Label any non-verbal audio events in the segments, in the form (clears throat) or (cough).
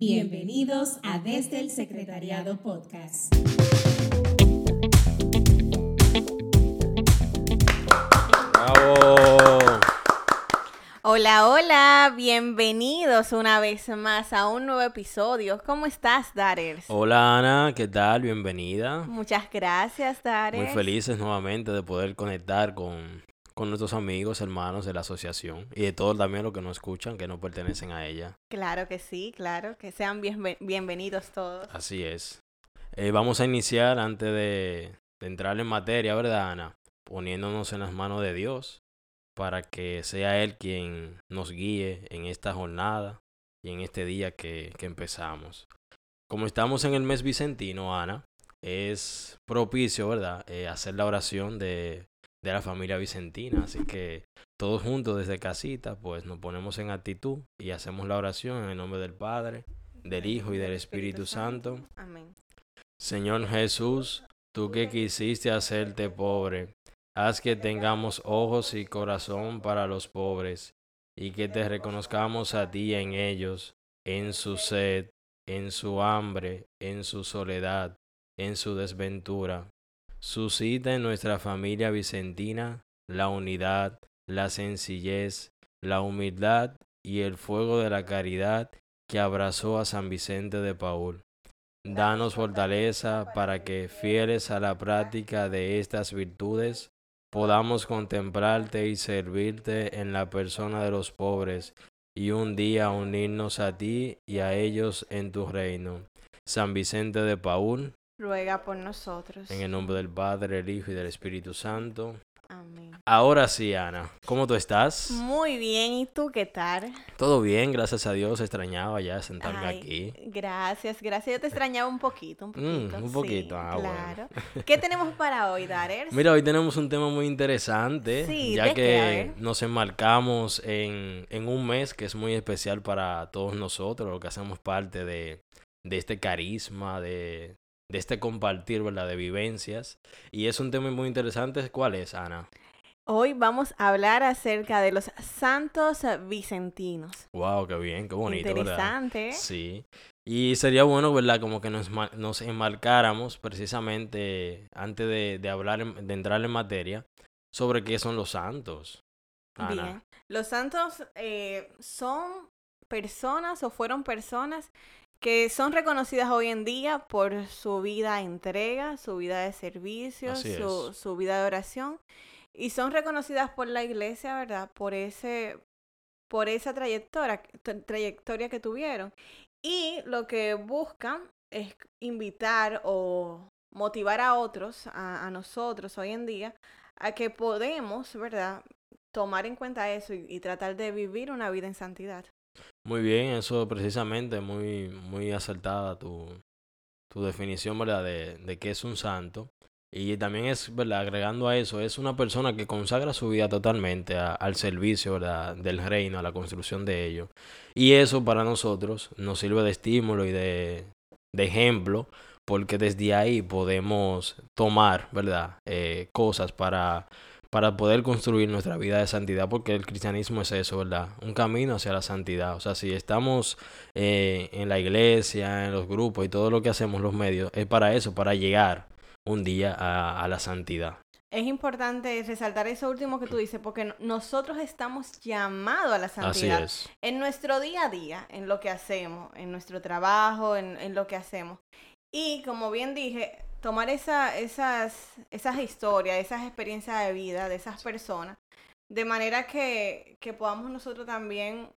Bienvenidos a Desde el Secretariado Podcast. ¡Bravo! Hola, hola, bienvenidos una vez más a un nuevo episodio. ¿Cómo estás, Darers? Hola Ana, ¿qué tal? Bienvenida. Muchas gracias, Darers. Muy felices nuevamente de poder conectar con, con nuestros amigos, hermanos de la asociación y de todos también los que nos escuchan que no pertenecen a ella. Claro que sí, claro, que sean bienve- bienvenidos todos. Así es. Eh, vamos a iniciar antes de, de entrar en materia, ¿verdad, Ana? Poniéndonos en las manos de Dios para que sea Él quien nos guíe en esta jornada y en este día que, que empezamos. Como estamos en el mes vicentino, Ana, es propicio, ¿verdad?, Eh, hacer la oración de, de la familia vicentina. Así que todos juntos desde casita, pues nos ponemos en actitud y hacemos la oración en el nombre del Padre, del Hijo y del Espíritu Santo. Amén. Señor Jesús, tú que quisiste hacerte pobre, haz que tengamos ojos y corazón para los pobres, y que te reconozcamos a ti en ellos, en su sed, en su hambre, en su soledad, en su desventura. Suscita en nuestra familia vicentina la unidad, la sencillez, la humildad y el fuego de la caridad que abrazó a San Vicente de Paul. Danos fortaleza para que, fieles a la práctica de estas virtudes, podamos contemplarte y servirte en la persona de los pobres y un día unirnos a ti y a ellos en tu reino. San Vicente de Paul, Ruega por nosotros. en el nombre del Padre, el Hijo y del Espíritu Santo. Amén. Ahora sí, Ana, ¿cómo tú estás? Muy bien, ¿y tú qué tal? Todo bien, gracias a Dios. Extrañaba ya sentarme Ay, aquí. Gracias, gracias. Yo te extrañaba un poquito, un Mm, poquito. un sí, poquito, ah, bueno. claro. ¿Qué tenemos para hoy, Darers? (laughs) Mira, hoy tenemos un tema muy interesante, Sí, ya ¿de que nos enmarcamos en, en un mes que es muy especial para todos nosotros, lo que hacemos parte de, de este carisma, de, de este compartir, ¿verdad? De vivencias. Y es un tema muy interesante. ¿Cuál es, Ana? Hoy vamos a hablar acerca de los santos vicentinos. Wow, qué bien, qué bonito. Interesante. Sí. Y sería bueno, ¿verdad? Como que nos, nos enmarcáramos precisamente antes de, de hablar, de entrar en materia, sobre qué son los santos. Ana. Bien. Los santos eh, son personas o fueron personas que son reconocidas hoy en día por su vida de entrega, su vida de servicio, su, su vida de oración. Y son reconocidas por la iglesia, ¿verdad? Por ese, por esa trayectoria, tra- trayectoria que tuvieron. Y lo que buscan es invitar o motivar a otros, a, a nosotros hoy en día, a que podemos, ¿verdad? Tomar en cuenta eso y, y tratar de vivir una vida en santidad. Muy bien, eso precisamente, muy, muy acertada tu, tu definición, ¿verdad? De, de qué es un santo. Y también es, ¿verdad? Agregando a eso, es una persona que consagra su vida totalmente al servicio, ¿verdad? Del reino, a la construcción de ello. Y eso para nosotros nos sirve de estímulo y de, de ejemplo, porque desde ahí podemos tomar, ¿verdad? Eh, cosas para, para poder construir nuestra vida de santidad, porque el cristianismo es eso, ¿verdad? Un camino hacia la santidad. O sea, si estamos eh, en la iglesia, en los grupos y todo lo que hacemos, los medios, es para eso, para llegar un día a, a la santidad. Es importante resaltar eso último que tú dices, porque no- nosotros estamos llamados a la Así santidad. es. En nuestro día a día, en lo que hacemos, en nuestro trabajo, en, en lo que hacemos. Y como bien dije, tomar esa, esas, esas historias, esas experiencias de vida de esas personas, de manera que, que podamos nosotros también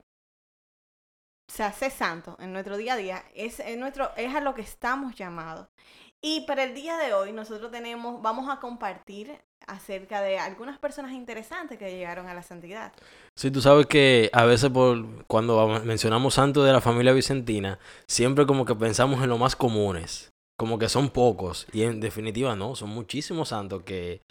o ser santos en nuestro día a día, es, es nuestro, es a lo que estamos llamados. Y para el día de hoy nosotros tenemos, vamos a compartir acerca de algunas personas interesantes que llegaron a la santidad. Sí, tú sabes que a veces por cuando mencionamos santos de la familia vicentina, siempre como que pensamos en los más comunes, como que son pocos, y en definitiva no, son muchísimos santos que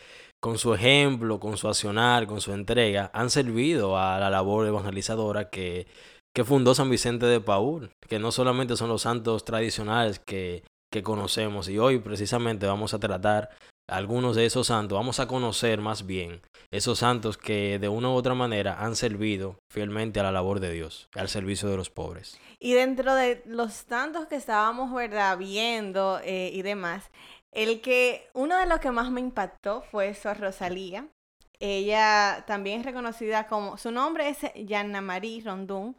con su ejemplo, con su accionar, con su entrega, han servido a la labor evangelizadora que, que fundó San Vicente de Paúl, que no solamente son los santos tradicionales que, que conocemos, y hoy precisamente vamos a tratar algunos de esos santos, vamos a conocer más bien esos santos que de una u otra manera han servido fielmente a la labor de Dios, al servicio de los pobres. Y dentro de los tantos que estábamos, ¿verdad?, viendo eh, y demás, el que, uno de los que más me impactó fue Sor Rosalía. Ella también es reconocida como, su nombre es Yanna Marie Rondún.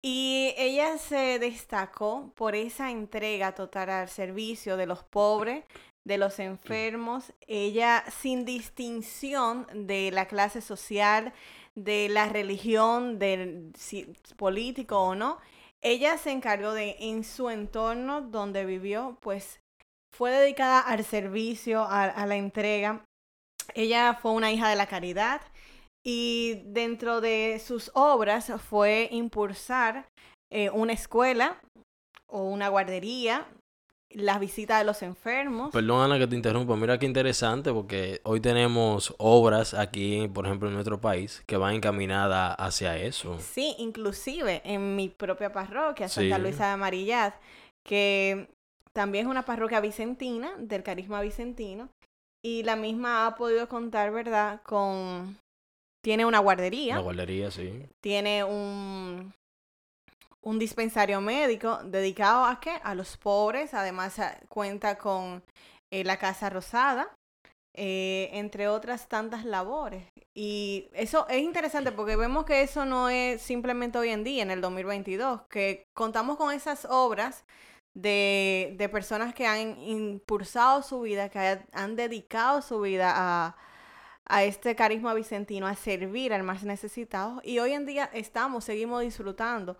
Y ella se destacó por esa entrega total al servicio de los pobres, de los enfermos. Ella, sin distinción de la clase social, de la religión, del político o no, ella se encargó de, en su entorno donde vivió, pues fue dedicada al servicio, a, la entrega. Ella fue una hija de la caridad y dentro de sus obras fue impulsar eh, una escuela o una guardería, las visitas de los enfermos. Perdón Ana que te interrumpa, mira qué interesante porque hoy tenemos obras aquí, por ejemplo, en nuestro país que van encaminadas hacia eso. Sí, inclusive en mi propia parroquia, Santa Luisa de Amarillat, que también es una parroquia vicentina, del carisma vicentino, y la misma ha podido contar, ¿verdad?, con tiene una guardería. Una guardería, sí. Tiene un, un dispensario médico dedicado a qué? A los pobres. Además eh, cuenta con eh, la Casa Rosada, eh, entre otras tantas labores. Y eso es interesante porque vemos que eso no es simplemente hoy en día, en el 2022, que contamos con esas obras de, de personas que han impulsado su vida, que han dedicado su vida a a este carisma vicentino, a servir al más necesitado. Y hoy en día estamos, seguimos disfrutando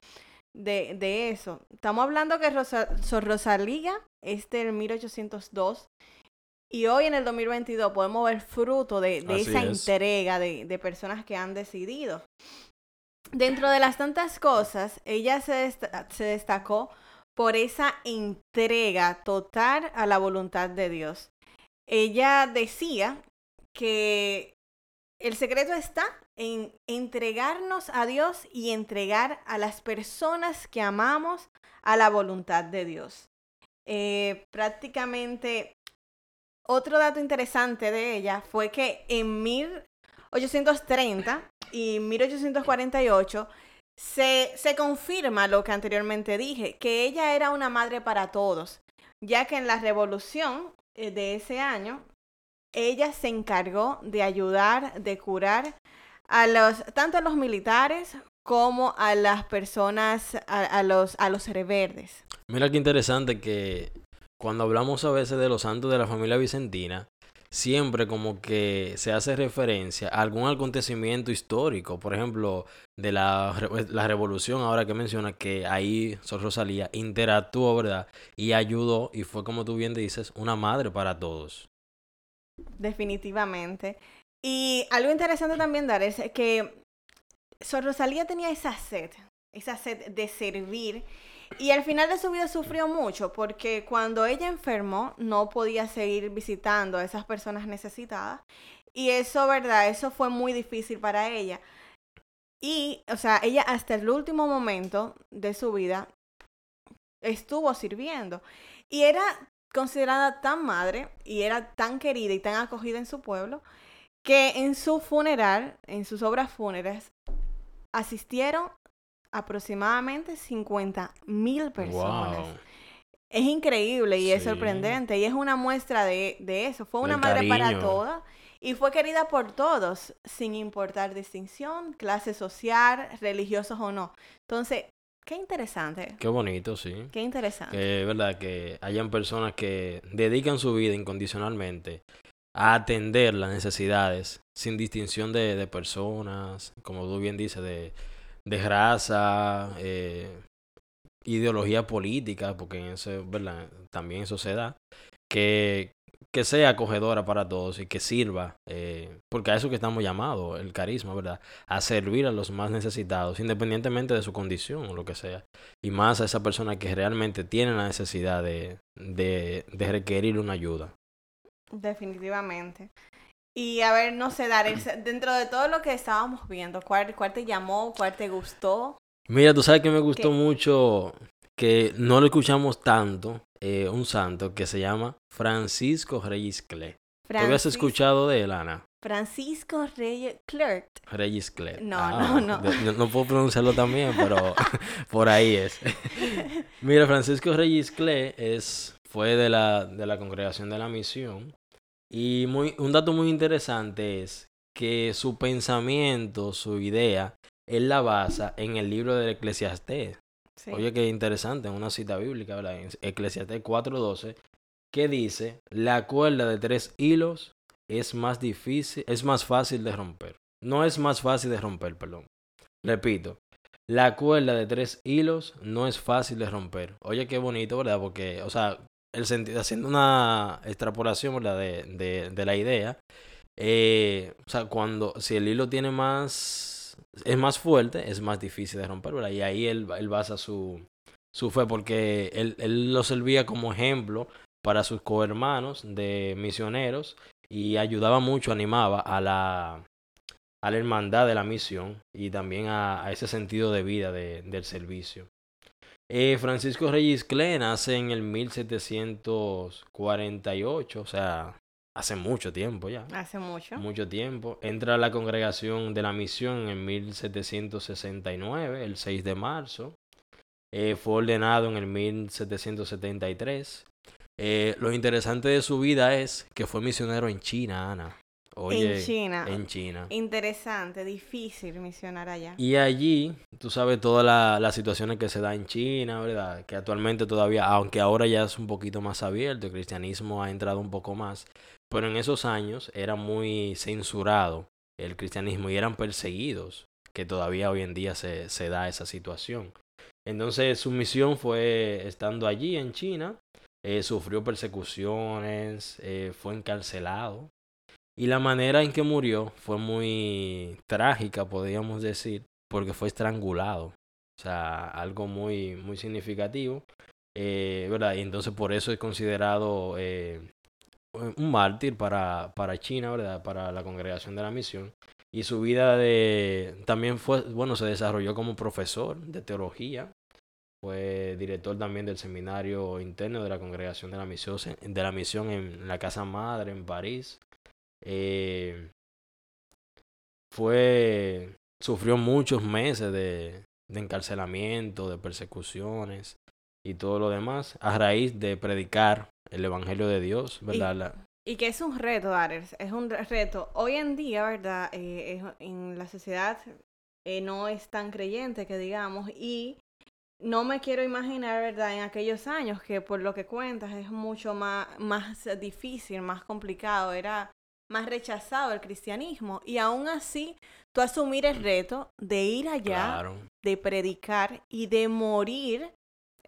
de, de eso. Estamos hablando que Rosa, Rosalía es del 1802 y hoy en el 2022 podemos ver fruto de, de esa entrega de, de, personas que han decidido. Dentro de las tantas cosas, ella se, se destacó por esa entrega total a la voluntad de Dios. Ella decía que el secreto está en entregarnos a Dios y entregar a las personas que amamos a la voluntad de Dios. Eh, prácticamente, otro dato interesante de ella fue que en 1830 y 1848 se, se confirma lo que anteriormente dije, que ella era una madre para todos, ya que en la revolución eh, de ese año ella se encargó de ayudar, de curar a los, tanto a los militares como a las personas, a, los, a los reverdes. Mira qué interesante que cuando hablamos a veces de los santos de la familia vicentina, siempre como que se hace referencia a algún acontecimiento histórico, por ejemplo, de la, la revolución, ahora que menciona que ahí Sor Rosalía interactuó, ¿verdad? Y ayudó, y fue como tú bien dices, una madre para todos. Definitivamente. Y algo interesante también dar es que Sor Rosalía tenía esa sed, esa sed de servir. Y al final de su vida sufrió mucho porque cuando ella enfermó no podía seguir visitando a esas personas necesitadas. Y eso, ¿verdad? Eso fue muy difícil para ella. Y, o sea, ella hasta el último momento de su vida estuvo sirviendo. Y era considerada tan madre y era tan querida y tan acogida en su pueblo que en su funeral, en sus obras fúnebres, asistieron aproximadamente 50 mil personas. Es increíble y es sorprendente y es una muestra de, de eso. Fue una madre para todas y fue querida por todos, sin importar distinción, clase social, religiosos o no. Entonces, Qué interesante. Qué bonito, sí. Qué interesante. Que es verdad que hayan personas que dedican su vida incondicionalmente a atender las necesidades sin distinción de, de personas, como tú bien dices, de, de raza, eh, ideología política, porque eso, ¿verdad? también eso se da, que, que sea acogedora para todos y que sirva, eh, porque a eso que estamos llamados, el carisma, ¿verdad? A servir a los más necesitados, independientemente de su condición o lo que sea. Y más a esa persona que realmente tiene la necesidad de, de requerir una ayuda. Definitivamente. Y a ver, no sé, Dar, dentro de todo lo que estábamos viendo, ¿cuál, cuál te llamó, cuál te gustó? Mira, tú sabes que me gustó mucho, que no lo escuchamos tanto, eh, un santo que se llama Francisco Reyes Cle. ¿Tú habías escuchado de él, Ana? Francisco Reyes Clerc. Regis Clet. No, Ah, no, no. no. no puedo pronunciarlo también, pero (laughs) por ahí es. (laughs) Mira, Francisco Regis Clet es, fue de la, de la congregación de la misión. Y muy, un dato muy interesante es que su pensamiento, su idea, él la basa en el libro del Eclesiastés. Sí. Oye, qué interesante, una cita bíblica, ¿verdad? En Eclesiastés 4:12, que dice, la cuerda de tres hilos es más difícil, es más fácil de romper. No es más fácil de romper, perdón. Repito, la cuerda de tres hilos no es fácil de romper. Oye, qué bonito, ¿verdad? Porque, o sea, el sentido, haciendo una extrapolación. De, la idea, eh, o sea, cuando, si el hilo tiene más, es más fuerte, es más difícil de romper. Y ahí él, él basa su, su fe, porque él, él lo servía como ejemplo para sus cohermanos de misioneros y ayudaba mucho, animaba a la, hermandad de la misión y también a, ese sentido de vida de- del servicio. Eh, Francisco Reyes Clen nace en el 1748, o sea, hace mucho tiempo ya. Hace mucho. Mucho tiempo. Entra a la congregación de la misión en 1769, el 6 de marzo. Eh, fue ordenado en el 1773. Eh, lo interesante de su vida es que fue misionero en China, Ana. Oye, en China. En China. Interesante, difícil misionar allá. Y allí, tú sabes todas la- las situaciones que se da en China, ¿verdad? Que actualmente todavía, aunque ahora ya es un poquito más abierto, el cristianismo ha entrado un poco más, pero en esos años era muy censurado el cristianismo y eran perseguidos, que todavía hoy en día se, se da esa situación. Entonces su misión fue estando allí en China, eh, sufrió persecuciones, eh, fue encarcelado. Y la manera en que murió fue muy trágica, podríamos decir, porque fue estrangulado. O sea, algo muy, muy significativo. eh, ¿verdad? Y entonces por eso es considerado eh, un mártir para, para China, ¿verdad? Para la congregación de la misión. Y su vida de también fue, bueno, se desarrolló como profesor de teología. Fue director también del seminario interno de la congregación de la misión, de la misión en la Casa Madre en París. Eh, fue sufrió muchos meses de, de encarcelamiento, de persecuciones y todo lo demás a raíz de predicar el evangelio de Dios, ¿verdad? La- Y que es un reto, Ares, es un re- reto. Hoy en día, ¿verdad? Eh, es- en la sociedad eh, no es tan creyente que digamos y no me quiero imaginar, ¿verdad? En aquellos años que por lo que cuentas es mucho más, más difícil, más complicado, era más rechazado el cristianismo y aún así tú asumir el reto de ir allá, claro. de predicar y de morir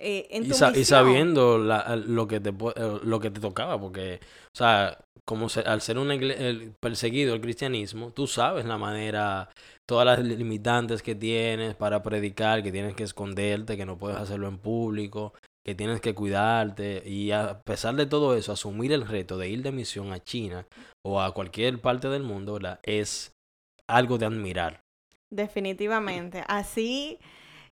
eh, en Y, tu sa- y misión. sabiendo la- lo, que te, eh, lo que te tocaba, porque, o sea, como se- al ser un el perseguido el cristianismo, tú sabes la manera, todas las limitantes que tienes para predicar, que tienes que esconderte, que no puedes hacerlo en público, que tienes que cuidarte, y a pesar de todo eso, asumir el reto de ir de misión a China o a cualquier parte del mundo, ¿verdad? Es algo de admirar. Definitivamente. Así,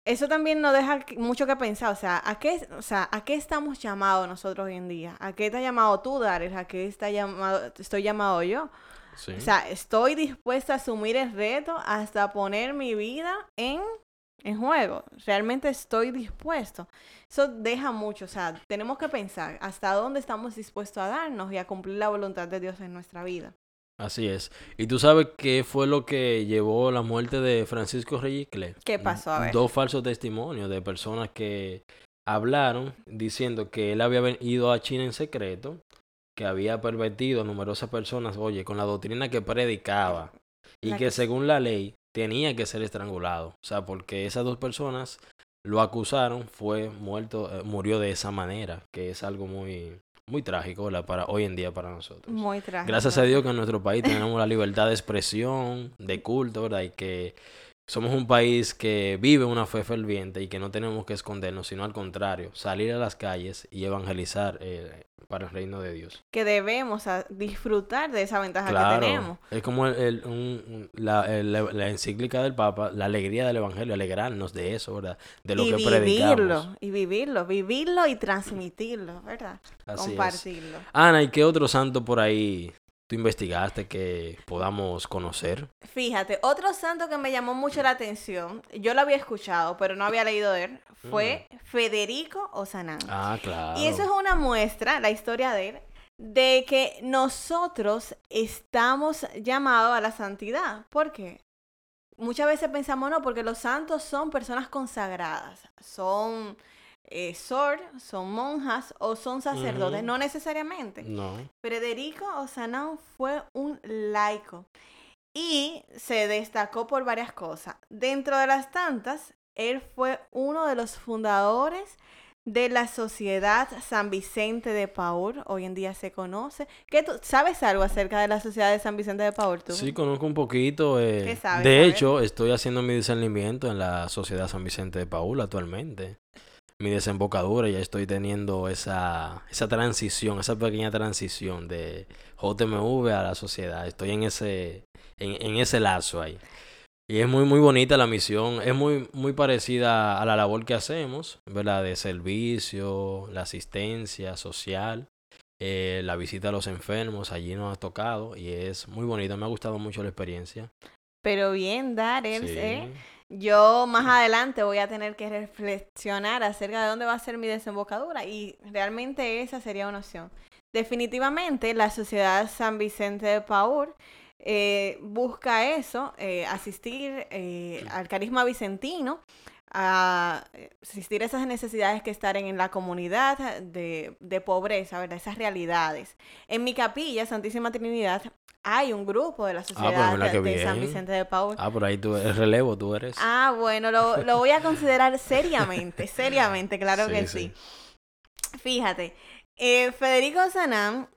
eso también nos deja mucho que pensar. O sea, ¿a qué, o sea, ¿a qué estamos llamados nosotros hoy en día? ¿A qué estás llamado tú, Dares? ¿A qué está llamado, estoy llamado yo? ¿sí? O sea, estoy dispuesta a asumir el reto hasta poner mi vida en, en juego. Realmente estoy dispuesto. Eso deja mucho. O sea, tenemos que pensar hasta dónde estamos dispuestos a darnos y a cumplir la voluntad de Dios en nuestra vida. Así es. ¿Y tú sabes qué fue lo que llevó la muerte de Francisco Reyes Clé? ¿Qué pasó? A ver. Dos falsos testimonios de personas que hablaron diciendo que él había ido a China en secreto, que había pervertido a numerosas personas, oye, con la doctrina que predicaba y La que que- según la ley tenía que ser estrangulado. O sea, porque esas dos personas lo acusaron, fue muerto, eh, murió de esa manera, que es algo muy, muy trágico, ¿verdad? Para hoy en día para nosotros. Muy trágico. Gracias a Dios que en nuestro país tenemos la libertad de expresión, de culto, ¿verdad? Y que somos un país que vive una fe ferviente y que no tenemos que escondernos, sino al contrario, salir a las calles y evangelizar eh, para el reino de Dios. que debemos a- disfrutar de esa ventaja que tenemos. es como el, el- un- la, el- la encíclica del Papa, la alegría del Evangelio, alegrarnos de eso, ¿verdad? De lo y que vivirlo, predicamos. y vivirlo, vivirlo y transmitirlo, ¿verdad? Así es. Compartirlo. Ana, ¿y qué otro santo por ahí tú investigaste que podamos conocer? Fíjate, otro santo que me llamó mucho la atención, yo lo había escuchado, pero no había leído de él, fue Federico Ozanam. Ah, claro. Y eso es una muestra, la historia de él, de que nosotros estamos llamados a la santidad. ¿Por qué? Muchas veces pensamos, no, porque los santos son personas consagradas, son eh, sor, son monjas o son sacerdotes, no necesariamente. No. Federico Ozanam fue un laico y se destacó por varias cosas. Dentro de las tantas, él fue uno de los fundadores de la Sociedad San Vicente de Paul, hoy en día se conoce. ¿Qué tú, ¿Sabes algo acerca de la Sociedad de San Vicente de Paul tú? Sí, conozco un poquito. eh, ¿Qué sabes? de hecho, estoy haciendo mi discernimiento en la Sociedad San Vicente de Paúl actualmente. Mi desembocadura, ya estoy teniendo esa, esa transición, esa pequeña transición de JMV a la sociedad. Estoy en ese, en, en ese lazo ahí. Y es muy, muy bonita la misión. Es muy, muy parecida a la labor que hacemos, ¿verdad? De servicio, la asistencia social, eh, la visita a los enfermos. Allí nos ha tocado y es muy bonito. Me ha gustado mucho la experiencia. Pero bien, Dares, Sí. ¿eh? Yo más adelante voy a tener que reflexionar acerca de dónde va a ser mi desembocadura y realmente esa sería una opción. Definitivamente la Sociedad San Vicente de Paul eh, busca eso, eh, asistir eh, al carisma vicentino, a asistir a esas necesidades que están en la comunidad de, de pobreza, ¿verdad? Esas realidades. En mi capilla, Santísima Trinidad, hay un grupo de la Sociedad mira qué de San. Vicente de Paul. Ah, por ahí tú, el relevo tú eres. Ah, bueno, lo, lo voy a considerar (laughs) seriamente, seriamente, claro Sí, que sí. sí. Fíjate, eh, Federico Sanam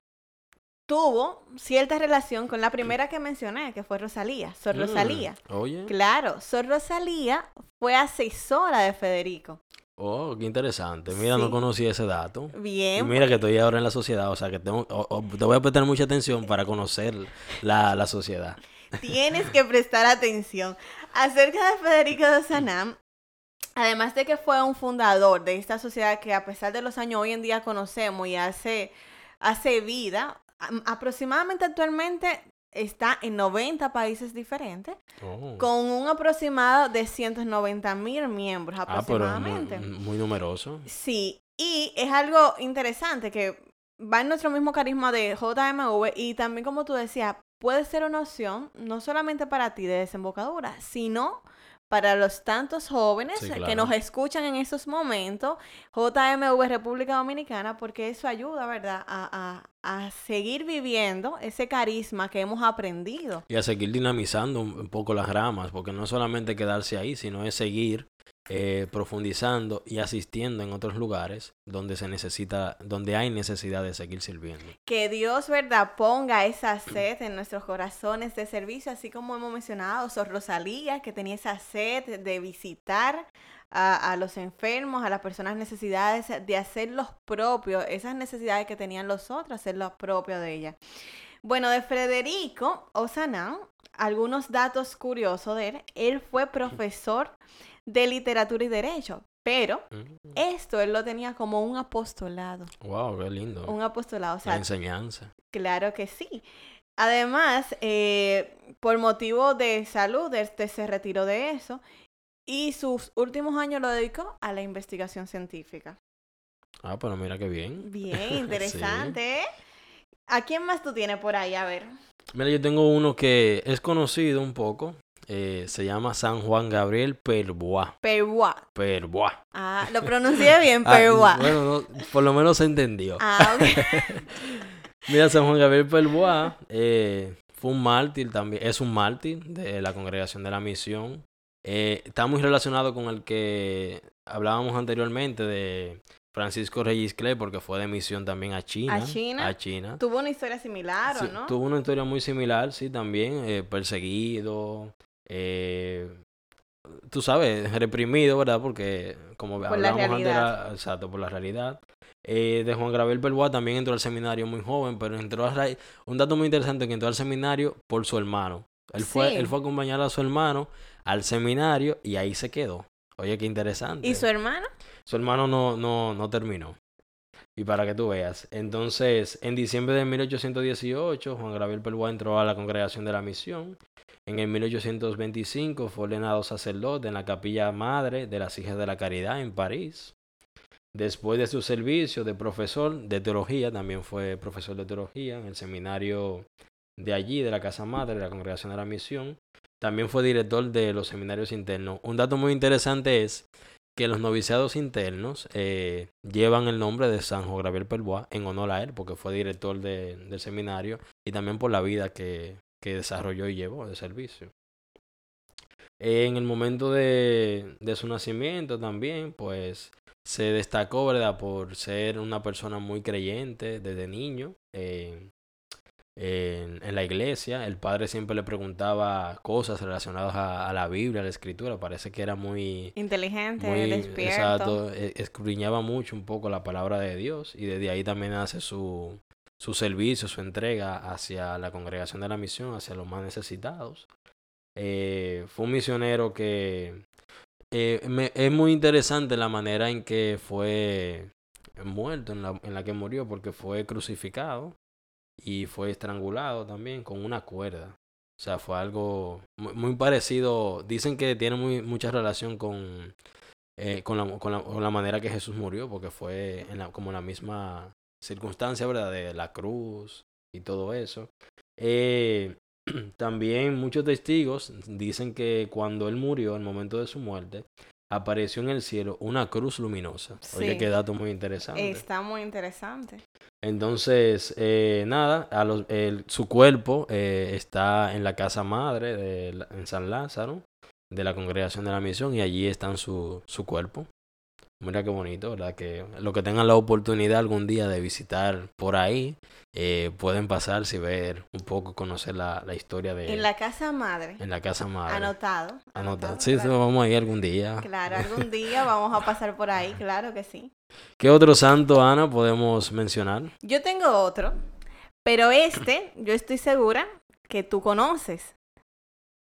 tuvo cierta relación con la primera que mencioné, que fue Rosalía, Sor Mm, Rosalía. Oye. Claro, Sor Rosalía fue asesora de Federico. Oh, qué interesante. Mira, no Sí. conocí ese dato. Y Bien, mira que estoy ahora en la sociedad, o sea que tengo, te voy a prestar mucha atención para conocer la, la sociedad. tienes que prestar atención. Acerca de Federico de Sanam, además de que fue un fundador de esta sociedad que a pesar de los años hoy en día conocemos y hace, hace vida, aproximadamente actualmente está en 90 países diferentes, Oh. con un aproximado de 190 mil miembros Ah, pero es muy, aproximadamente. muy numeroso. Sí, y es algo interesante que va en nuestro mismo carisma de JMV y también como tú decías, puede ser una opción no solamente para ti de desembocadura, sino para los tantos jóvenes Sí, que nos escuchan en esos momentos, JMV República Dominicana, porque eso ayuda, ¿verdad?, a, a- a seguir viviendo ese carisma que hemos aprendido. Y a seguir dinamizando un, un poco las ramas, porque no es solamente quedarse ahí, sino es seguir eh, profundizando y asistiendo en otros lugares donde se necesita, donde hay necesidad de seguir sirviendo. Que Dios, ¿verdad?, ponga esa sed en nuestros corazones de servicio, así como hemos mencionado, Sor Rosalía, que tenía esa sed de visitar a, los enfermos, a las personas necesidades, de hacer los propios, esas necesidades que tenían los otros, hacer los propios de ella. Bueno, de Federico Ozanam, algunos datos curiosos de él, él fue profesor de literatura y derecho, pero Mm. esto él lo tenía como un apostolado, Wow, qué lindo. un apostolado, o La sea, enseñanza. Claro que sí. Además, eh, por motivo de salud, este se retiró de eso y sus últimos años lo dedicó a la investigación científica. Ah, pero mira qué bien. Bien, (laughs) interesante. ¿eh? ¿A quién más tú tienes por ahí? A ver. Mira, yo tengo uno que es conocido un poco. Eh, se llama San Juan Gabriel Perbois. Perua. Perbois. Ah, lo pronuncié bien, Ah, Perua. bueno, no, por lo menos se entendió. Ah, ok. (laughs) Mira, San Juan Gabriel Perbois eh, fue un mártir también, es un mártir de la congregación de la misión. Eh, está muy relacionado con el que hablábamos anteriormente de Francisco Reyes Clay, porque fue de misión también a China. ¿A China? A China. Tuvo una historia similar, ¿o Sí, no? Tuvo una historia muy similar, sí, también, eh, perseguido, eh, tú sabes, reprimido, ¿verdad? Porque como Por hablábamos antes, era- exacto, por la realidad. Eh, de Juan Gabriel Perbois también entró al seminario muy joven, pero entró a raíz, un dato muy interesante que entró al seminario por su hermano. Él fue, Sí. él fue a acompañar a su hermano al seminario y ahí se quedó. Oye, qué interesante. ¿Y su hermano? Su hermano no, no, no terminó. Y para que tú veas. Entonces, en diciembre de 1818, Juan Gabriel Pelboa entró a la congregación de la misión. En el 1825 fue ordenado sacerdote en la capilla madre de las Hijas de la Caridad en París. Después de su servicio de profesor de teología, también fue profesor de teología en el seminario de allí, de la Casa Madre, de la Congregación de la Misión. También fue director de los seminarios internos. Un dato muy interesante es que los noviciados internos eh, llevan el nombre de San Juan Gabriel Pelbois en honor a él, porque fue director de, del seminario y también por la vida que, que desarrolló y llevó de servicio. En el momento de, de, su nacimiento también, pues se destacó, ¿verdad?, por ser una persona muy creyente desde niño. Eh, en, en, la iglesia. El padre siempre le preguntaba cosas relacionadas a, a, la Biblia, a la escritura. Parece que era muy inteligente, muy, despierto. Exacto, e, escudriñaba mucho un poco la palabra de Dios y desde ahí también hace su, su servicio, su entrega hacia la congregación de la misión, hacia los más necesitados. Eh, fue un misionero que eh, me, es muy interesante la manera en que fue muerto, en la, en la que murió, porque fue crucificado y fue estrangulado también con una cuerda. O sea, fue algo muy, parecido. Dicen que tiene muy, mucha relación con, eh, con, la, con, la, con, la, manera que Jesús murió, porque fue en la, como la misma circunstancia, ¿verdad? De la cruz y todo eso. Eh, (clears throat) también muchos testigos dicen que cuando él murió, el momento de su muerte, apareció en el cielo una cruz luminosa. Sí. Oye, qué dato muy interesante. Está muy interesante. Entonces, eh, nada, a los, el, su cuerpo eh, está en la casa madre de, en San Lázaro, de la congregación de la misión, y allí está su, su cuerpo. Mira qué bonito, ¿verdad? Que los que tengan la oportunidad algún día de visitar por ahí, eh, pueden pasarse y ver un poco, conocer la, la, historia de... En la casa madre. En la casa madre. Anotado. Anotado. anotado sí, claro. vamos a ir algún día. Claro, algún día vamos a pasar por ahí, (laughs) claro que sí. ¿Qué otro santo, Ana, podemos mencionar? Yo tengo otro, pero este, yo estoy segura que tú conoces.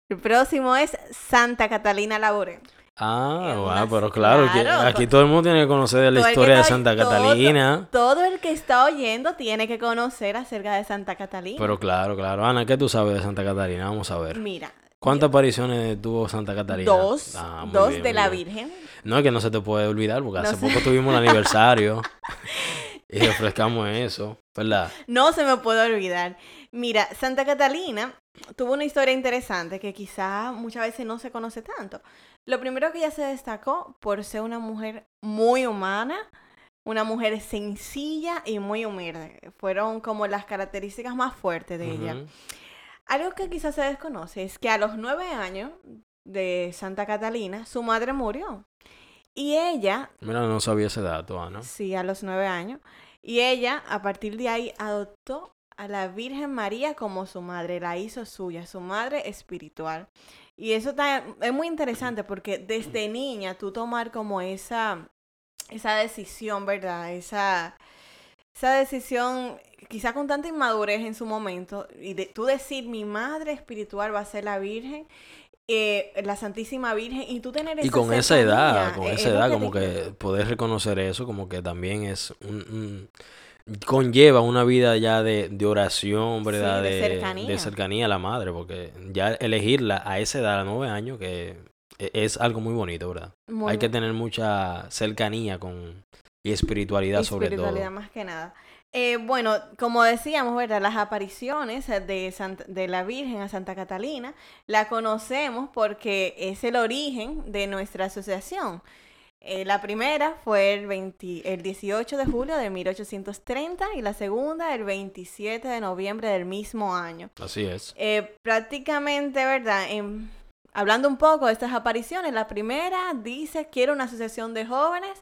El próximo es Santa Catalina Labore. Ah, wow, pero claro, claro, que aquí todo el mundo tiene que conocer de la historia de Santa todo, Catalina. Todo el que está oyendo tiene que conocer acerca de Santa Catalina. Pero claro, claro. Ana, ¿qué tú sabes de Santa Catalina? Vamos a ver. Mira. ¿Cuántas yo... apariciones tuvo Santa Catalina? Dos. Ah, dos bien, de la bien. Virgen. No, es que no se te puede olvidar, porque no hace sé. poco tuvimos el aniversario (laughs) y refrescamos eso, ¿verdad? No se me puede olvidar. Mira, Santa Catalina tuvo una historia interesante que quizá muchas veces no se conoce tanto. Lo primero que ella se destacó por ser una mujer muy humana, una mujer sencilla y muy humilde. Fueron como las características más fuertes de uh -huh. ella. Algo que quizás se desconoce es que a los nueve años de Santa Catalina, su madre murió. Y ella... Mira, no sabía ese dato, Ana. Sí, a los nueve años. Y ella, a partir de ahí, adoptó a la Virgen María como su madre, la hizo suya, su madre espiritual. Y eso está, es muy interesante porque desde niña tú tomar como esa, esa decisión, ¿verdad? Esa, esa decisión quizá con tanta inmadurez en su momento y de, tú decir mi madre espiritual va a ser la Virgen eh, la Santísima Virgen y tú tener esa y con esa edad con esa edad como que poder reconocer eso como que también es un, un conlleva una vida ya de, de oración, ¿verdad? Sí, de, de, cercanía. de, cercanía. a la madre, porque ya elegirla a esa edad, a nueve años, que e, es algo muy bonito, ¿verdad? Muy Hay que tener mucha cercanía con y espiritualidad, espiritualidad sobre todo. Espiritualidad más que nada. Eh, bueno, como decíamos, ¿verdad? Las apariciones de, Santa, de la Virgen a Santa Catalina la conocemos porque es el origen de nuestra asociación. Eh, la primera fue el, 20, el 18 de julio de 1830 y la segunda el 27 de noviembre del mismo año. Así es. Eh, prácticamente, ¿verdad? En, hablando un poco de estas apariciones, la primera dice, quiero una asociación de jóvenes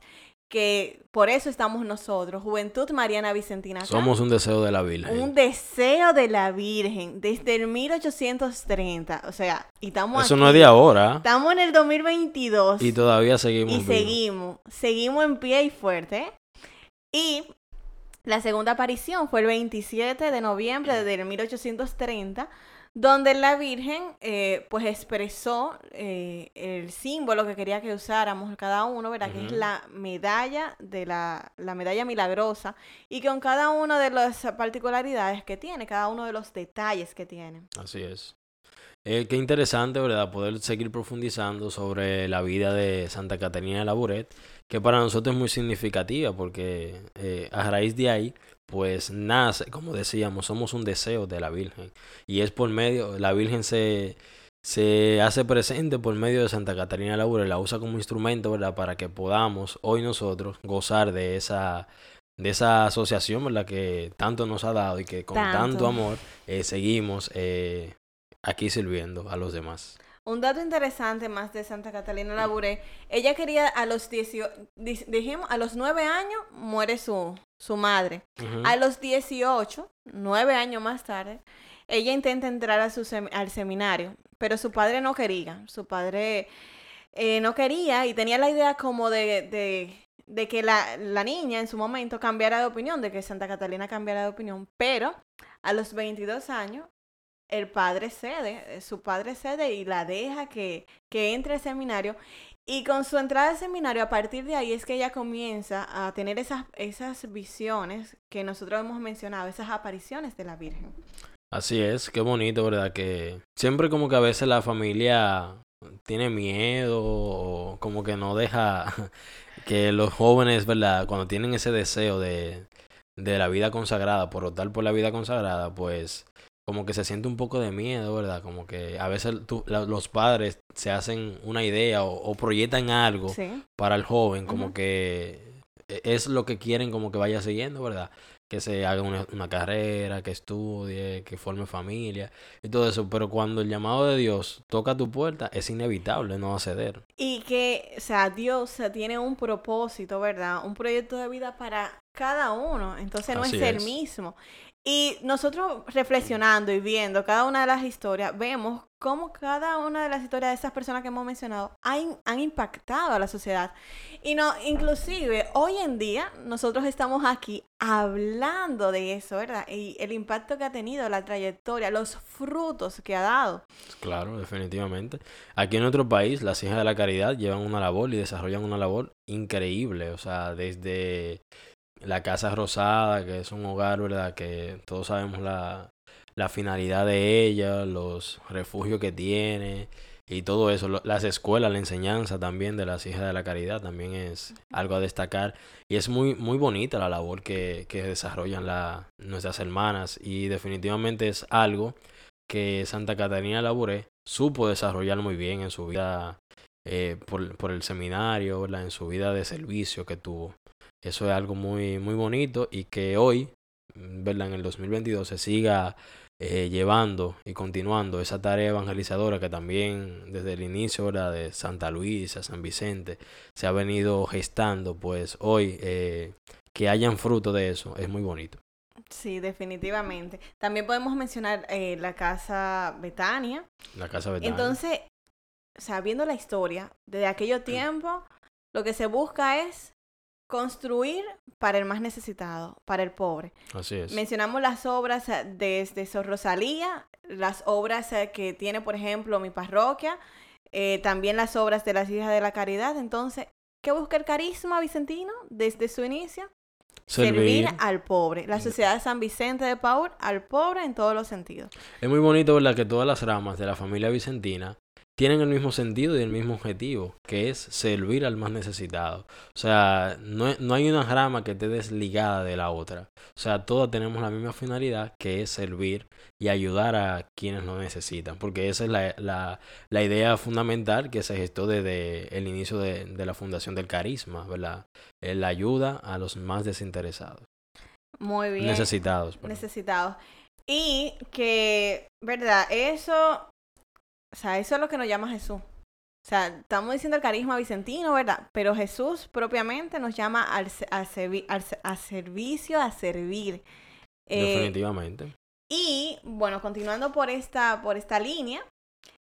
que por eso estamos nosotros, Juventud Mariana Vicentina. Acá. Somos un deseo de la Virgen. Un deseo de la Virgen desde el 1830, o sea, y estamos Eso aquí, no es de ahora. Estamos en el 2022. Y todavía seguimos. Y vivos. seguimos, seguimos en pie y fuerte. Y la segunda aparición fue el 27 de noviembre del 1830, donde la Virgen eh, pues expresó eh, el símbolo que quería que usáramos cada uno, ¿verdad? Que es la medalla de la, la medalla milagrosa y con cada una de las particularidades que tiene, cada uno de los detalles que tiene. Así es. Eh, qué interesante, ¿verdad? Poder seguir profundizando sobre la vida de Santa Catarina de Laboret, que para nosotros es muy significativa porque eh, a raíz de ahí, pues nace, como decíamos, somos un deseo de la Virgen. Y es por medio, la Virgen se, se hace presente por medio de Santa Catarina de Laboret, la usa como instrumento, ¿verdad? Para que podamos hoy nosotros gozar de esa... De esa asociación, ¿verdad? Que tanto nos ha dado y que con tanto, Tanto. amor eh, seguimos eh, aquí sirviendo a los demás. Un dato interesante más de Santa Catalina Labouré, ella quería a los 18, di- dijimos, a los 9 años muere su, su madre. A los 18, nueve años más tarde, ella intenta entrar a su sem- al seminario, pero su padre no quería. Su padre eh, no quería y tenía la idea como de, de, de que la, la niña en su momento cambiara de opinión, de que Santa Catalina cambiara de opinión, pero a los 22 años el padre cede, eh, su padre cede y la deja que, que entre al seminario. Y con su entrada al seminario, a partir de ahí es que ella comienza a tener esas, esas visiones que nosotros hemos mencionado, esas apariciones de la Virgen. Así es, qué bonito, ¿verdad? Que siempre como que a veces la familia tiene miedo o como que no deja (laughs) que los jóvenes, ¿verdad? Cuando tienen ese deseo de, de la vida consagrada, por optar por la vida consagrada, pues como que se siente un poco de miedo, ¿verdad? Como que a veces tú- la- los padres se hacen una idea o, o proyectan algo Sí. para el joven, como que e- es lo que quieren como que vaya siguiendo, ¿verdad? Que se haga una, una carrera, que estudie, que forme familia y todo eso, pero cuando el llamado de Dios toca tu puerta, es inevitable no acceder. Y que, o sea, Dios eh, tiene un propósito, ¿verdad? Un proyecto de vida para cada uno. Entonces no Así es el es. mismo. Y nosotros reflexionando y viendo cada una de las historias, vemos cómo cada una de las historias de esas personas que hemos mencionado han, han impactado a la sociedad. Y no, inclusive hoy en día nosotros estamos aquí hablando de eso, ¿verdad? Y el impacto que ha tenido, la trayectoria, los frutos que ha dado. Claro, definitivamente. Aquí en nuestro país, las hijas de la caridad llevan una labor y desarrollan una labor increíble, o sea, desde la Casa Rosada, que es un hogar, ¿verdad? Que todos sabemos la, la finalidad de ella, los refugios que tiene y todo eso. Las escuelas, la enseñanza también de las hijas de la caridad también es algo a destacar. Y es muy, muy bonita la labor que, que desarrollan la, nuestras hermanas y definitivamente es algo que Santa Catarina Labouré supo desarrollar muy bien en su vida eh, por, por el seminario, ¿verdad? en su vida de servicio que tuvo. Eso es algo muy, muy bonito y que hoy, ¿verdad? en el 2022, se siga eh, llevando y continuando esa tarea evangelizadora que también desde el inicio ¿verdad? de Santa Luisa, San Vicente, se ha venido gestando, pues hoy eh, que hayan fruto de eso es muy bonito. Sí, definitivamente. También podemos mencionar eh, la casa Betania. La Casa Betania. Entonces, o sea, viendo la historia, desde aquello tiempo, lo que se busca es construir para el más necesitado, para el pobre. Así es. Mencionamos las obras eh, desde Sor Rosalía, las obras eh, que tiene, por ejemplo, mi parroquia, eh, también las obras de las hijas de la caridad. Entonces, ¿qué busca el carisma vicentino desde su inicio? Servir al pobre. La sociedad de San Vicente de Paul al pobre en todos los sentidos. Es muy bonito, ¿verdad? Que todas las ramas de la familia vicentina tienen el mismo sentido y el mismo objetivo, que es servir al más necesitado. O sea, no, no hay una rama que esté desligada de la otra. O sea, todas tenemos la misma finalidad, que es servir y ayudar a quienes lo necesitan. Porque esa es la, la, la idea fundamental que se gestó desde el inicio de, de la fundación del carisma, ¿verdad? Eh, La ayuda a los más desinteresados, Muy bien. necesitados. perdón. necesitados. Y que, ¿verdad? Eso, o sea, eso es lo que nos llama Jesús. O sea, estamos diciendo el carisma vicentino, ¿verdad? Pero Jesús propiamente nos llama al, al servi- al a servicio, a servir. Eh, Definitivamente. y bueno, continuando por esta, por esta línea,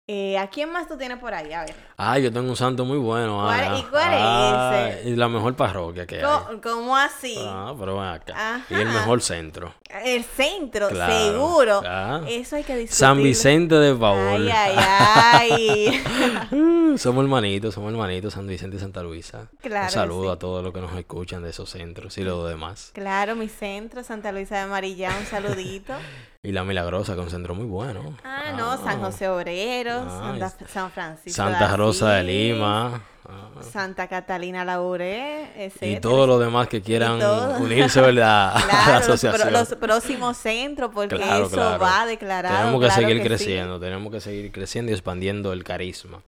Eh, ¿A quién más tú tienes por ahí? A ver. Ah, yo tengo un santo muy bueno. ¿Cuál- Ana. y cuál es Ah, ese? y la mejor parroquia que hay. ¿Cómo, así? Ah, pero acá. Y el mejor centro. El centro, Claro, seguro. claro. Eso hay que discutirlo. San Vicente de Paul. Ay, ay, ay. (laughs) (laughs) Somos hermanitos, somos hermanitos, San Vicente y Santa Luisa. Claro Un saludo sí. a todos los que nos escuchan de esos centros y los demás. Claro, mi centro, Santa Luisa de Marillá, un saludito. (laughs) Y la Milagrosa, que es un centro muy bueno. Ah, no, San José Obrero, Ah, San Francisco. Santa Rosa de Lima. Ah, Santa Catalina Lauré, Y todos los demás que quieran unirse, ¿verdad? (laughs) a la los, asociación. los próximos centros, porque Claro, eso claro. va declarado. Tenemos que seguir que sí. creciendo, tenemos que seguir creciendo y expandiendo el carisma.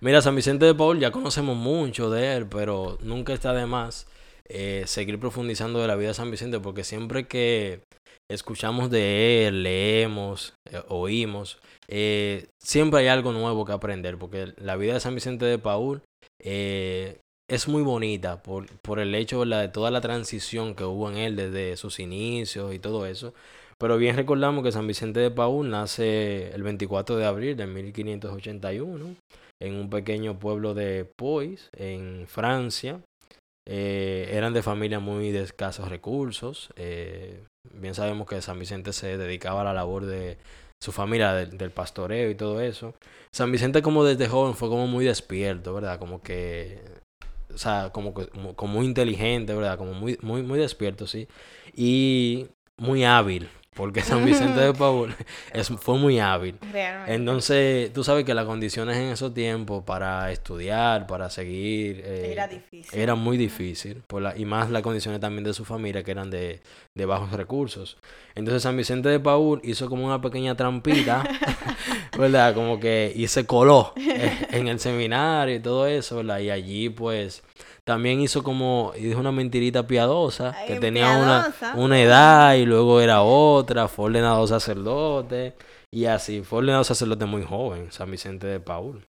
Mira, San Vicente de Paul ya conocemos mucho de él, pero nunca está de más eh, seguir profundizando de la vida de San Vicente, porque siempre que escuchamos de él, leemos, eh, oímos, eh, siempre hay algo nuevo que aprender, porque la vida de San Vicente de Paul eh, es muy bonita por, por el hecho de toda la transición que hubo en él desde sus inicios y todo eso. Pero bien recordamos que San Vicente de Paúl nace el 24 de abril de 1581 en un pequeño pueblo de Poix, en Francia. Eh, eran de familia muy de escasos recursos. eh, bien sabemos que San Vicente se dedicaba a la labor de su familia, del, del pastoreo y todo eso. San Vicente como desde joven fue como muy despierto, ¿verdad? Como que o sea, como, como, como muy inteligente, ¿verdad? Como muy, muy, muy despierto, sí. Y muy hábil, porque San Vicente de (laughs) Paul es, fue muy hábil. Realmente. Entonces, tú sabes que las condiciones en esos tiempos para estudiar, para seguir, eh, Era difícil. era muy difícil, por la, y más las condiciones también de su familia, que eran de, de bajos recursos. Entonces San Vicente de Paúl hizo como una pequeña trampita, (laughs) (laughs) ¿verdad? Como que, y se coló eh, en el seminario y todo eso, ¿verdad? Y allí pues también hizo como, y dijo una mentirita piadosa, que tenía una, piadosa. una edad y luego era otra, fue ordenado sacerdote, y así, fue ordenado sacerdote muy joven, San Vicente de Paúl.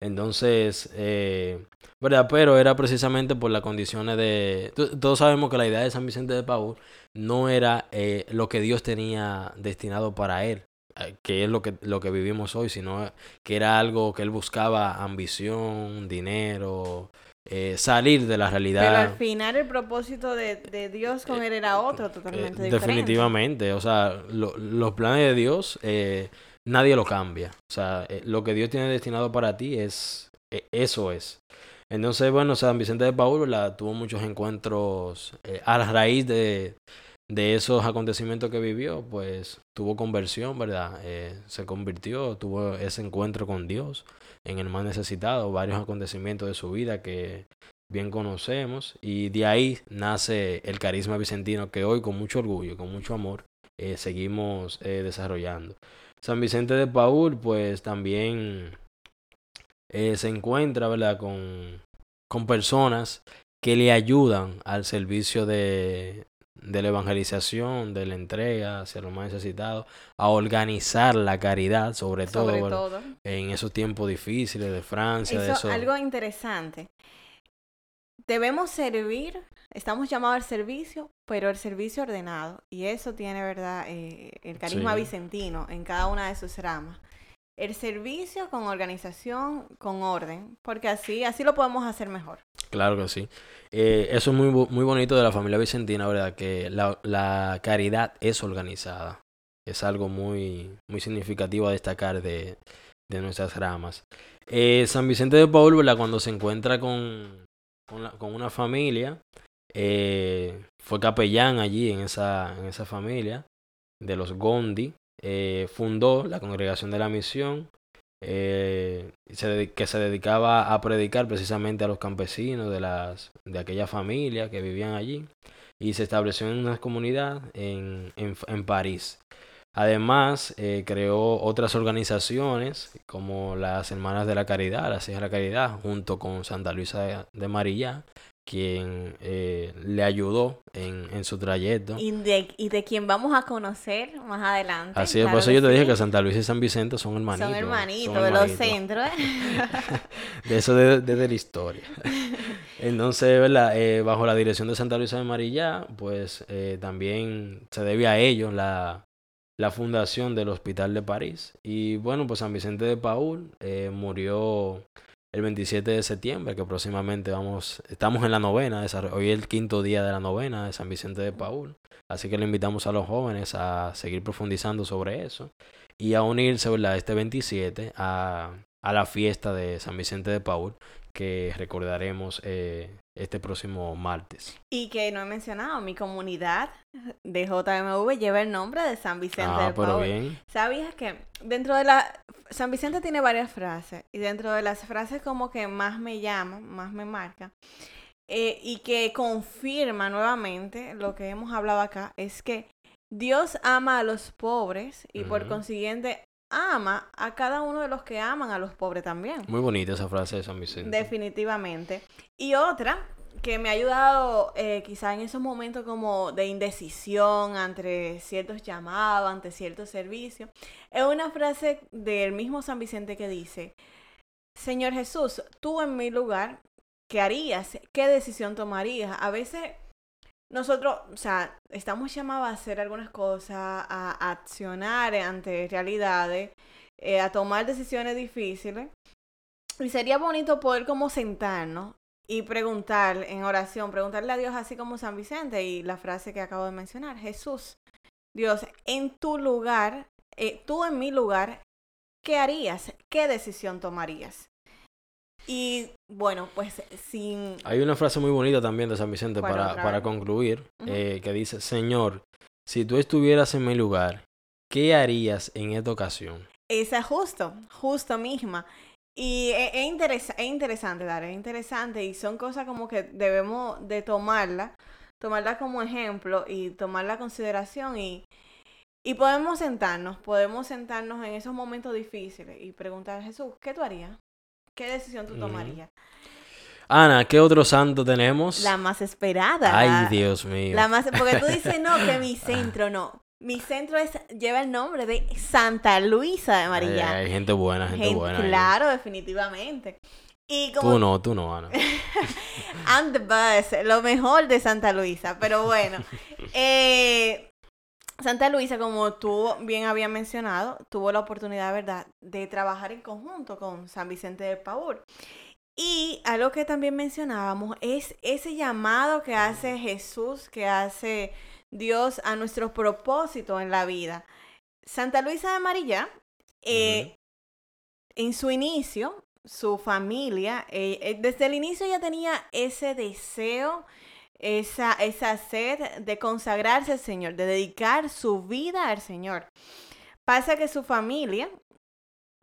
Entonces, eh, ¿verdad? Pero era precisamente por las condiciones de... to- Todos sabemos que la idea de San Vicente de Paúl no era eh, lo que Dios tenía destinado para él, eh, que es lo que, lo que vivimos hoy, sino que era algo que él buscaba ambición, dinero, eh, salir de la Pero al realidad. final el propósito de, de Dios con él era otro, Eh, totalmente diferente. definitivamente, o sea, lo- los planes de Dios eh, nadie lo cambia. O sea, eh, lo que Dios tiene destinado para ti es, eh, eso es. Entonces, bueno, San Vicente de Paúl ¿verdad? tuvo muchos encuentros eh, a la raíz de, de esos acontecimientos que vivió, pues tuvo conversión, ¿verdad? Eh, se convirtió, tuvo ese encuentro con Dios en el más necesitado, varios acontecimientos de su vida que bien conocemos y de ahí nace el carisma vicentino que hoy con mucho orgullo, con mucho amor, eh, seguimos eh, desarrollando. San Vicente de Paúl pues también se encuentra, ¿verdad? Con, con personas que le ayudan al servicio de, de la evangelización, de la entrega hacia los más necesitados, a organizar la caridad, sobre, todo, Sobre ¿verdad? todo. en esos tiempos difíciles de Francia, de eso. algo interesante. Debemos servir, estamos llamados al servicio, pero el servicio ordenado. Y eso tiene, ¿verdad? Eh, el carisma Sí. vicentino en cada una de sus ramas. El servicio con organización, con orden, porque así, así lo podemos hacer mejor. Claro que sí. Eh, eso es muy, muy bonito de la familia vicentina, ¿verdad? Que la, caridad es organizada. Es algo muy, muy significativo a destacar de, de nuestras ramas. Eh, San Vicente de Paul, ¿verdad? Cuando se encuentra con, con una familia, eh, fue capellán allí en esa, en esa familia de los Gondi. Eh, fundó la Congregación de la Misión, eh, que se dedicaba a predicar precisamente a los campesinos de, las, de aquella familia que vivían allí y se estableció en una comunidad en, en, en París. Además, eh, creó otras organizaciones como las Hermanas de la Caridad, las Hijas de la Caridad, junto con Santa Luisa de, de Marillá, quien eh, le ayudó en, en su trayecto. Y de, y de quien vamos a conocer más adelante. Así es, por claro eso yo te dije que Santa Luisa y San Vicente son hermanitos. Son hermanitos son de los centros. ¿eh? (laughs) de eso de- desde la historia. (laughs) Entonces, ¿verdad? Eh, bajo la dirección de Santa Luisa de Marillá, pues eh, también se debe a ellos la, la fundación del Hospital de París. Y bueno, pues San Vicente de Paul eh, murió el 27 de septiembre, que próximamente vamos, estamos en la novena, hoy es el quinto día de la novena de San Vicente de Paul. Así que le invitamos a los jóvenes a seguir profundizando sobre eso y a unirse, ¿verdad? Este 27 a, a la fiesta de San Vicente de Paul, que recordaremos eh, este próximo martes. Y que no he mencionado, mi comunidad de JMV lleva el nombre de San Vicente Ah, de pero bien. ¿Sabías que dentro de la... San Vicente tiene varias frases y dentro de las frases como que más me llaman, más me marcan eh, y que confirma nuevamente lo que hemos hablado acá, es que Dios ama a los pobres y por consiguiente ama a cada uno de los que aman a los pobres también. Muy bonita esa frase de San Vicente. Definitivamente. Y otra que me ha ayudado eh, quizá en esos momentos como de indecisión ante ciertos llamados, ante ciertos servicios, es una frase del mismo San Vicente que dice, Señor Jesús, tú en mi lugar, ¿qué harías? ¿Qué decisión tomarías? A veces nosotros, o sea, estamos llamados a hacer algunas cosas, a accionar ante realidades, eh, a tomar decisiones difíciles. Y sería bonito poder como sentarnos y preguntar en oración, preguntarle a Dios así como San Vicente y la frase que acabo de mencionar, Jesús, Dios, en tu lugar, eh, tú en mi lugar, ¿qué harías? ¿Qué decisión tomarías? Y bueno, pues sin... Hay una frase muy bonita también de San Vicente ¿Cuál para, para concluir, eh, que dice, Señor, si tú estuvieras en mi lugar, ¿qué harías en esta ocasión? Esa es justo, justo misma. Y es, es interesa- es interesante, Dara, es interesante y son cosas como que debemos de tomarla, tomarla como ejemplo y tomarla a consideración y, y podemos sentarnos, podemos sentarnos en esos momentos difíciles y preguntar, Jesús, ¿qué tú harías? ¿Qué decisión tú tomarías? Ana, ¿qué otro santo tenemos? La más esperada. Ay, Dios mío. La más, porque tú dices, no, que mi (laughs) centro no. Mi centro es, lleva el nombre de Santa Luisa de María. hay gente buena, gente Gen- buena. ahí. Claro, definitivamente. Y como Tú no, tú no, Ana. (laughs) I'm the best, lo mejor de Santa Luisa. Pero bueno, (laughs) eh, Santa Luisa, como tú bien habías mencionado, tuvo la oportunidad, ¿verdad?, de trabajar en conjunto con San Vicente de Paul. Y algo que también mencionábamos es ese llamado que hace Jesús, que hace Dios a nuestro propósito en la vida. Santa Luisa de María, eh, en su inicio, su familia, eh, eh, desde el inicio ya tenía ese deseo, esa, esa sed de consagrarse al Señor, de dedicar su vida al Señor. Pasa que su familia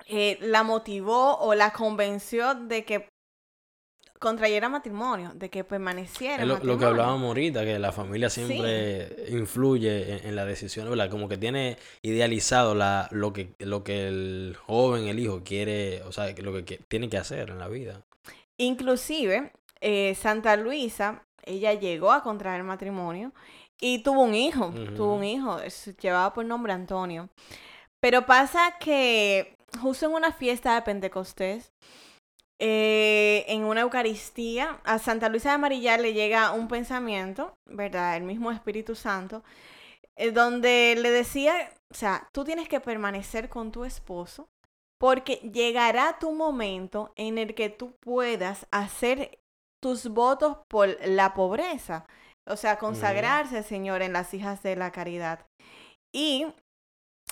eh, la motivó o la convenció de que contrayera matrimonio, de que permaneciera. Es lo, lo que hablábamos ahorita, que la familia siempre influye en, en la decisión, ¿verdad? Como que tiene idealizado la, lo, que, lo que el joven, el hijo quiere, o sea, lo que, que tiene que hacer en la vida. Inclusive, eh, Santa Luisa, ella llegó a contraer matrimonio y tuvo un hijo, tuvo un hijo, es- llevaba por nombre Antonio. Pero pasa que justo en una fiesta de Pentecostés, eh, en una Eucaristía, a Santa Luisa de Amarilla le llega un pensamiento, ¿verdad? El mismo Espíritu Santo, eh, donde le decía, o sea, tú tienes que permanecer con tu esposo porque llegará tu momento en el que tú puedas hacer tus votos por la pobreza, o sea, consagrarse al Señor en las hijas de la caridad. Y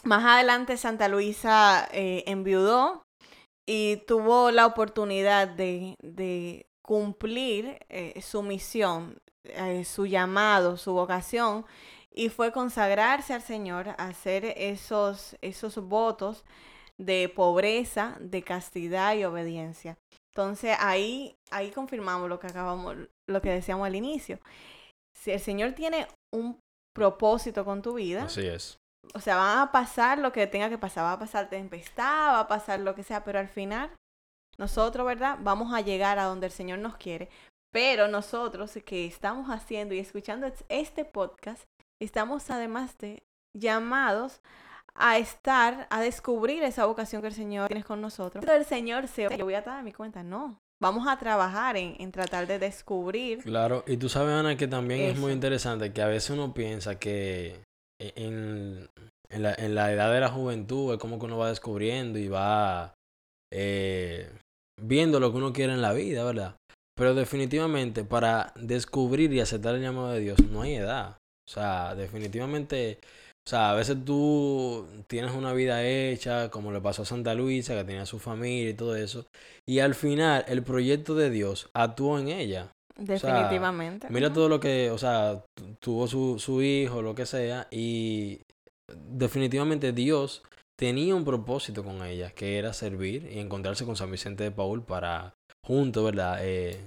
más adelante Santa Luisa eh, enviudó y tuvo la oportunidad de, de cumplir eh, su misión, eh, su llamado, su vocación, y fue consagrarse al Señor, hacer esos, esos votos de pobreza, de castidad y obediencia. Entonces ahí, ahí confirmamos lo que acabamos, lo que decíamos al inicio. Si el Señor tiene un propósito con tu vida, Así es. o sea, van a pasar lo que tenga que pasar, va a pasar tempestad, va a pasar lo que sea, pero al final nosotros, ¿verdad? Vamos a llegar a donde el Señor nos quiere. Pero nosotros que estamos haciendo y escuchando este podcast, estamos además de llamados a estar, a descubrir esa vocación que el Señor tiene con nosotros. Pero el Señor se, yo voy a estar a mi cuenta, no. Vamos a trabajar en, en tratar de descubrir. Claro, y tú sabes, Ana, que también es muy interesante que a veces uno piensa que e, en, en la, en la edad de la juventud es como que uno va descubriendo y va eh, viendo lo que uno quiere en la vida, ¿verdad? Pero definitivamente para descubrir y aceptar el llamado de Dios no hay edad. O sea, definitivamente, o sea, a veces tú tienes una vida hecha, como le pasó a Santa Luisa, que tenía su familia y todo eso, y al final el proyecto de Dios actuó en ella. Definitivamente. mira todo lo que, o sea, tuvo su, su hijo, lo que sea, y definitivamente Dios tenía un propósito con ella, que era servir y encontrarse con San Vicente de Paul para juntos, ¿verdad? Eh,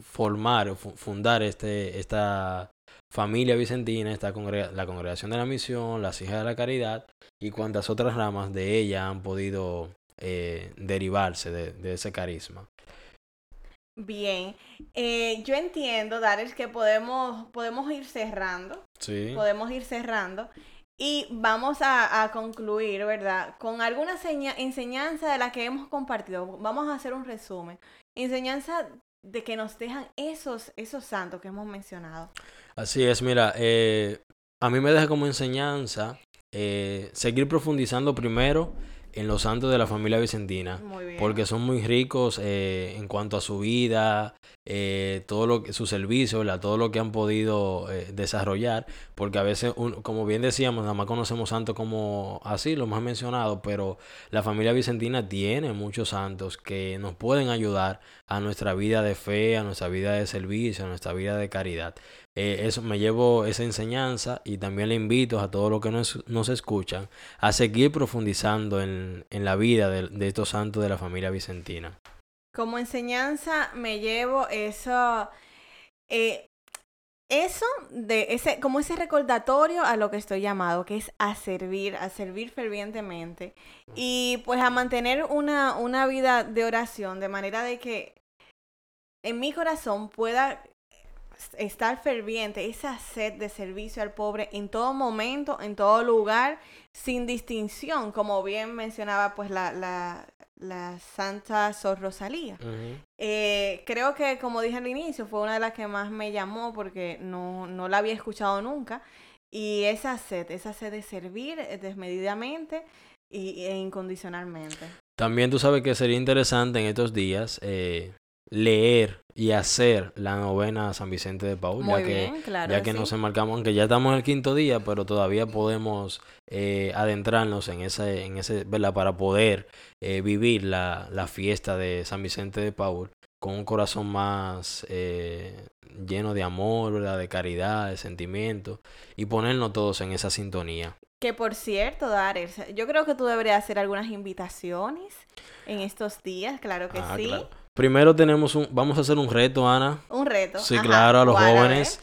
formar, fundar este, esta familia vicentina, esta la congregación de la misión, las hijas de la caridad y cuantas otras ramas de ella han podido eh, derivarse de, ese carisma. Bien, eh, yo entiendo, Dares, que podemos, podemos ir cerrando. Sí. Podemos ir cerrando. Y vamos a, concluir, ¿verdad? Con alguna enseñanza de la que hemos compartido. Vamos a hacer un resumen. Enseñanza de que nos dejan esos, esos santos que hemos mencionado. Así es, mira, eh, a mí me deja como enseñanza eh, seguir profundizando primero en los santos de la familia vicentina, porque son muy ricos eh, en cuanto a su vida, eh, todo lo que, su servicio, todo lo que han podido eh, desarrollar, porque a veces, como bien decíamos, nada más conocemos santos como así, lo más mencionado, pero la familia vicentina tiene muchos santos que nos pueden ayudar a nuestra vida de fe, a nuestra vida de servicio, a nuestra vida de caridad. Eh, eso me llevo esa enseñanza y también le invito a todos los que nos, nos escuchan a seguir profundizando en, en la vida de, de, estos santos de la familia vicentina. Como enseñanza me llevo eso, eh, eso de ese, como ese recordatorio a lo que estoy llamado, que es a servir, a servir fervientemente y pues a mantener una, una vida de oración de manera de que en mi corazón pueda estar ferviente, esa sed de servicio al pobre en todo momento, en todo lugar, sin distinción, como bien mencionaba pues la, la, la Santa Sor Rosalía. Eh, creo que, como dije al inicio, fue una de las que más me llamó porque no, no la había escuchado nunca. Y esa sed, esa sed de servir desmedidamente y, e incondicionalmente. También tú sabes que sería interesante en estos días eh, leer y hacer la novena a San Vicente de Paul, ya que, ya que nos enmarcamos, aunque ya estamos en el quinto día, pero todavía podemos eh, adentrarnos en ese, en ese, ¿verdad? Para poder eh, vivir la, la, fiesta de San Vicente de Paul con un corazón más eh, lleno de amor, ¿verdad? De caridad, de sentimiento, y ponernos todos en esa sintonía. Que por cierto, Dares, yo creo que tú deberías hacer algunas invitaciones en estos días, claro que ah, sí. Primero tenemos un, vamos a hacer un reto, Ana. Un reto. Sí, claro, a los jóvenes.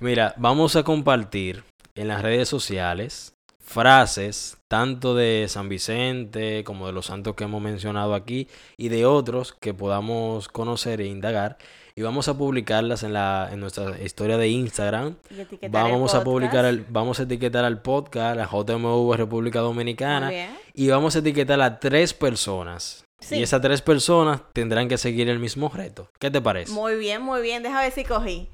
Mira, vamos a compartir en las redes sociales frases tanto de San Vicente como de los santos que hemos mencionado aquí y de otros que podamos conocer e indagar y vamos a publicarlas en la en nuestra historia de Instagram. vamos a publicar el, vamos a etiquetar al podcast, la JMV República Dominicana y vamos a etiquetar a tres personas y esas tres personas tendrán que seguir el mismo reto. ¿Qué te parece? Muy bien, muy bien. Déjame ver si cogí.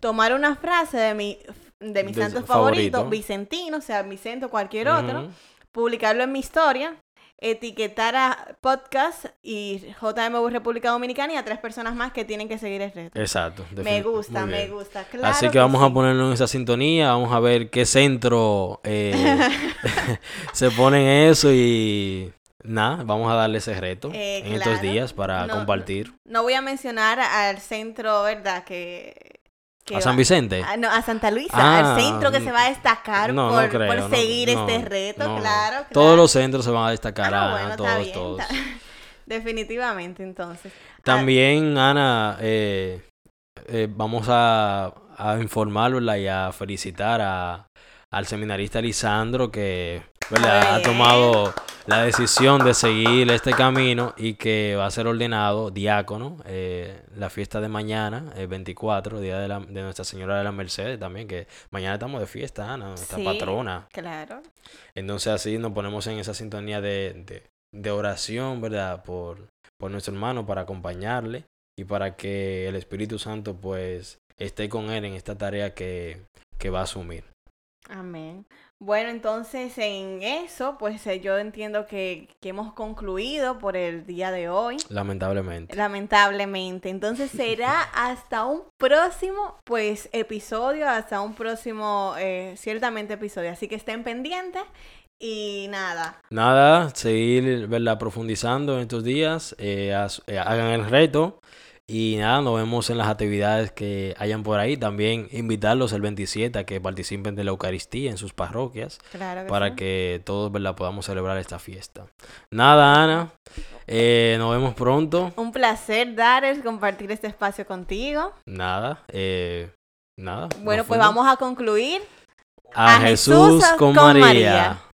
Tomar una frase de mi, de mi santo favorito, Vicentino, o sea, Vicente o cualquier otro, publicarlo en mi historia, etiquetar a podcast y JMV República Dominicana y a tres personas más que tienen que seguir el reto. Exacto. Me gusta, me gusta. Así que, vamos a ponernos en esa sintonía, vamos a ver qué centro eh, (laughs) (laughs) se pone en eso y Nada, vamos a darle ese reto eh, en estos días para compartir. No voy a mencionar al centro, ¿verdad? Que, ¿A San Vicente? A, no, a Santa Luisa, al ah, centro que se va a destacar por, seguir este reto, claro, Todos los centros se van a destacar, ah, todos, todos. (laughs) Definitivamente, entonces. También, Ana, eh, eh, vamos a, a informarla y a felicitar a, al seminarista Lisandro que ha tomado la decisión de seguir este camino y que va a ser ordenado diácono eh, la fiesta de mañana, el 24, día de, la, de Nuestra Señora de la Mercedes también, que mañana estamos de fiesta, Ana, nuestra patrona. Claro. Entonces así nos ponemos en esa sintonía de, de, oración, ¿verdad? Por, por nuestro hermano, para acompañarle y para que el Espíritu Santo pues esté con él en esta tarea que, que va a asumir. Amén. Bueno, entonces en eso, pues eh, yo entiendo que, que hemos concluido por el día de hoy. Lamentablemente. Lamentablemente. Entonces será (laughs) hasta un próximo, pues, episodio, hasta un próximo, eh, ciertamente episodio. Así que estén pendientes y nada. Nada, seguir ¿verdad? profundizando en estos días, eh, haz- eh, hagan el reto y nada, nos vemos en las actividades que hayan por ahí. También invitarlos el 27 a que participen de la Eucaristía en sus parroquias Claro que para sí. que todos ¿verdad? podamos celebrar esta fiesta. Nada, Ana, eh, nos vemos pronto. Un placer, Dares, compartir este espacio contigo. Nada, eh, nada. Bueno, pues fuimos. vamos a concluir. a, a Jesús, Jesús con, con María. María.